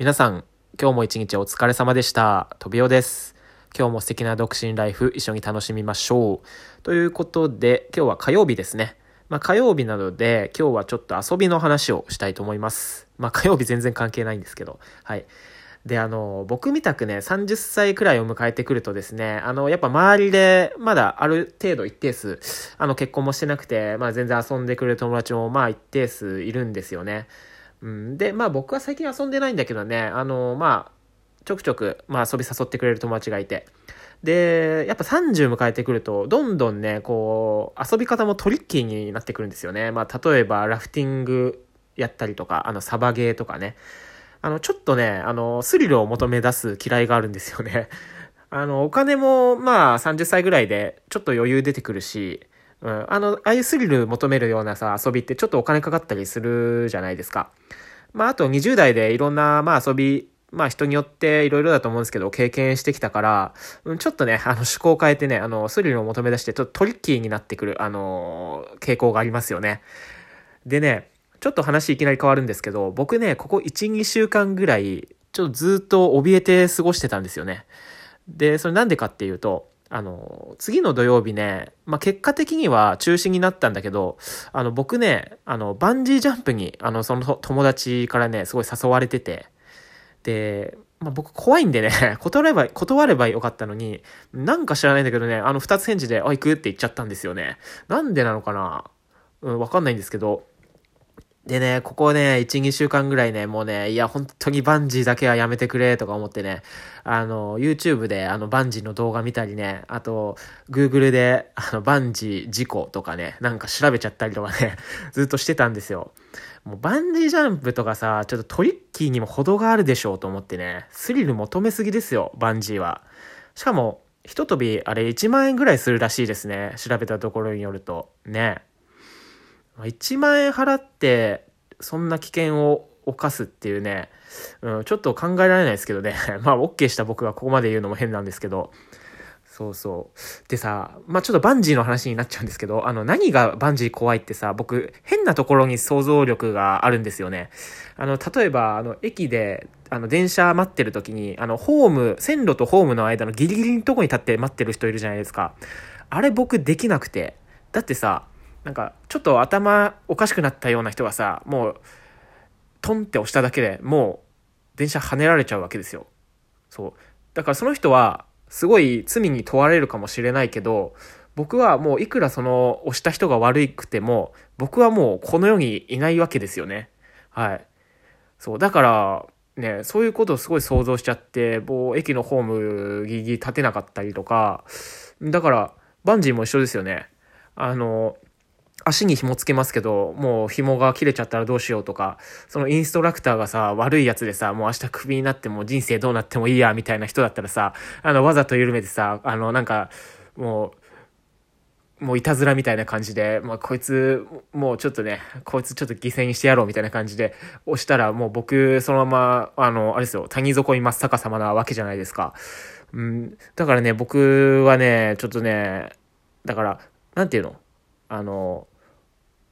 皆さん、今日も一日お疲れ様でした。とびおです。今日も素敵な独身ライフ一緒に楽しみましょう。ということで、今日は火曜日ですね。まあ火曜日なので、今日はちょっと遊びの話をしたいと思います。まあ火曜日全然関係ないんですけど、はい。で、あの、僕みたくね、30歳くらいを迎えてくるとですね、あの、やっぱ周りで、まだある程度一定数、あの、結婚もしてなくて、まあ全然遊んでくれる友達も、まあ一定数いるんですよね。うん、で、まあ僕は最近遊んでないんだけどね、あの、まあ、ちょくちょく、まあ遊び誘ってくれる友達がいて。で、やっぱ30迎えてくると、どんどんね、こう、遊び方もトリッキーになってくるんですよね。まあ例えば、ラフティングやったりとか、あの、サバゲーとかね。あの、ちょっとね、あの、スリルを求め出す嫌いがあるんですよね。あの、お金も、まあ30歳ぐらいで、ちょっと余裕出てくるし、うん、あの、ああいうスリル求めるようなさ、遊びってちょっとお金かかったりするじゃないですか。まあ、あと20代でいろんな、まあ遊び、まあ人によっていろいろだと思うんですけど、経験してきたから、うんちょっとね、あの趣向を変えてね、あの、スリルを求め出して、ちょっとトリッキーになってくる、あの、傾向がありますよね。でね、ちょっと話いきなり変わるんですけど、僕ね、ここ1、2週間ぐらい、ちょっとずっと怯えて過ごしてたんですよね。で、それなんでかっていうと、あの、次の土曜日ね、まあ、結果的には中止になったんだけど、あの、僕ね、あの、バンジージャンプに、あの、その友達からね、すごい誘われてて、で、まあ、僕怖いんでね、断れば、断ればよかったのに、なんか知らないんだけどね、あの二つ返事で、あ、行くって言っちゃったんですよね。なんでなのかなうん、わかんないんですけど、でね、ここね、1、2週間ぐらいね、もうね、いや、本当にバンジーだけはやめてくれ、とか思ってね、あの、YouTube であの、バンジーの動画見たりね、あと、Google で、あの、バンジー事故とかね、なんか調べちゃったりとかね、ずっとしてたんですよ。もう、バンジージャンプとかさ、ちょっとトリッキーにも程があるでしょうと思ってね、スリル求めすぎですよ、バンジーは。しかも、一飛び、あれ1万円ぐらいするらしいですね。調べたところによると。ね。1万円払って、そんな危険を犯すっていうね、うん、ちょっと考えられないですけどね。まあ、OK した僕がここまで言うのも変なんですけど。そうそう。でさ、まあちょっとバンジーの話になっちゃうんですけど、あの、何がバンジー怖いってさ、僕、変なところに想像力があるんですよね。あの、例えば、あの、駅で、あの、電車待ってる時に、あの、ホーム、線路とホームの間のギリギリのとこに立って待ってる人いるじゃないですか。あれ僕できなくて。だってさ、なんか、ちょっと頭おかしくなったような人がさ、もう、トンって押しただけでもう、電車跳ねられちゃうわけですよ。そう。だからその人は、すごい罪に問われるかもしれないけど、僕はもういくらその押した人が悪くても、僕はもうこの世にいないわけですよね。はい。そう。だから、ね、そういうことをすごい想像しちゃって、もう駅のホームギリギリ立てなかったりとか、だから、バンジーも一緒ですよね。あの、足に紐つけますけど、もう紐が切れちゃったらどうしようとか、そのインストラクターがさ、悪いやつでさ、もう明日クビになっても人生どうなってもいいや、みたいな人だったらさ、あの、わざと緩めてさ、あの、なんか、もう、もういたずらみたいな感じで、まあ、こいつ、もうちょっとね、こいつちょっと犠牲にしてやろうみたいな感じで押したら、もう僕、そのまま、あの、あれですよ、谷底に真っ逆さまなわけじゃないですか。うん、だからね、僕はね、ちょっとね、だから、なんていうの？あの、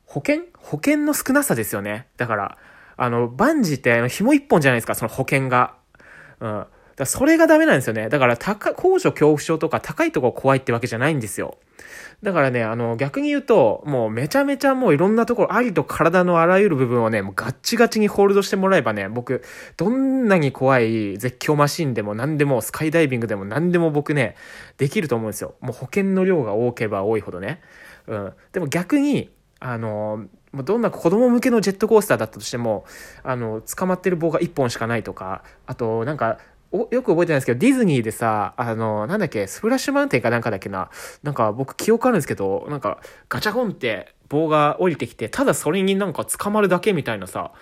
保険？保険の少なさですよね。だから、あの、バンジーってあの紐一本じゃないですか、その保険が。うん。だそれがダメなんですよね。だから、高、高所恐怖症とか高いとこ怖いってわけじゃないんですよ。だからね、あの、逆に言うと、もうめちゃめちゃもういろんなところ、ありと体のあらゆる部分をね、もうガッチガチにホールドしてもらえばね、僕、どんなに怖い絶叫マシンでも何でも、スカイダイビングでも何でも僕ね、できると思うんですよ。もう保険の量が多ければ多いほどね。うん。でも逆に、あの、どんな子供向けのジェットコースターだったとしても、あの、捕まってる棒が1本しかないとか、あと、なんか、およく覚えてないですけど、ディズニーでさ、あの、なんだっけ、スプラッシュマウンテンかなんかだっけな、なんか僕記憶あるんですけど、なんかガチャコンって棒が降りてきて、ただそれになんか捕まるだけみたいなさ、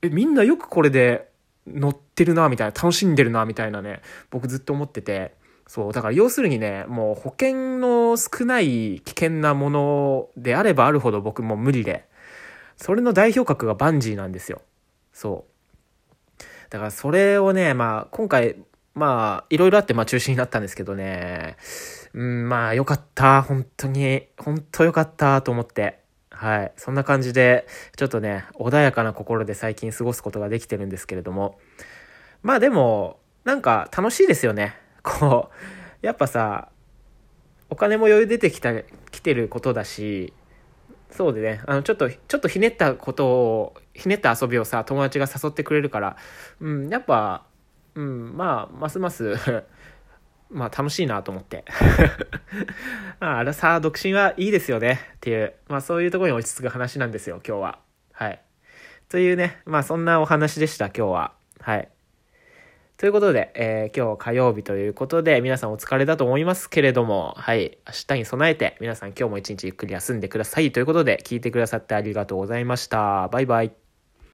え、みんなよくこれで乗ってるな、みたいな、楽しんでるな、みたいなね、僕ずっと思ってて、そう、だから要するにね、もう保険の少ない危険なものであればあるほど僕も無理で、それの代表格がバンジーなんですよ。そう。だからそれをね、まあ今回、まあいろいろあってまあ中止になったんですけどね、うん、まあよかった、本当に、本当よかったと思って。はい。そんな感じで、ちょっとね、穏やかな心で最近過ごすことができてるんですけれども、まあでも、なんか楽しいですよね。こう、やっぱさ、お金も余裕出てきた、来てることだし、そうでね、あの、ちょっと、ちょっとひねったことを、ひねった遊びをさ、友達が誘ってくれるから、うん、やっぱ、うん、まあ、ますます まあ楽しいなと思って。あらさ、独身はいいですよねっていう、まあそういうとこに落ち着く話なんですよ、今日は。はい。というね、まあそんなお話でした、今日は。はい。ということで、えー、今日火曜日ということで、皆さんお疲れだと思いますけれども、はい、明日に備えて、皆さん今日も一日ゆっくり休んでくださいということで、聞いてくださってありがとうございました。バイバイ。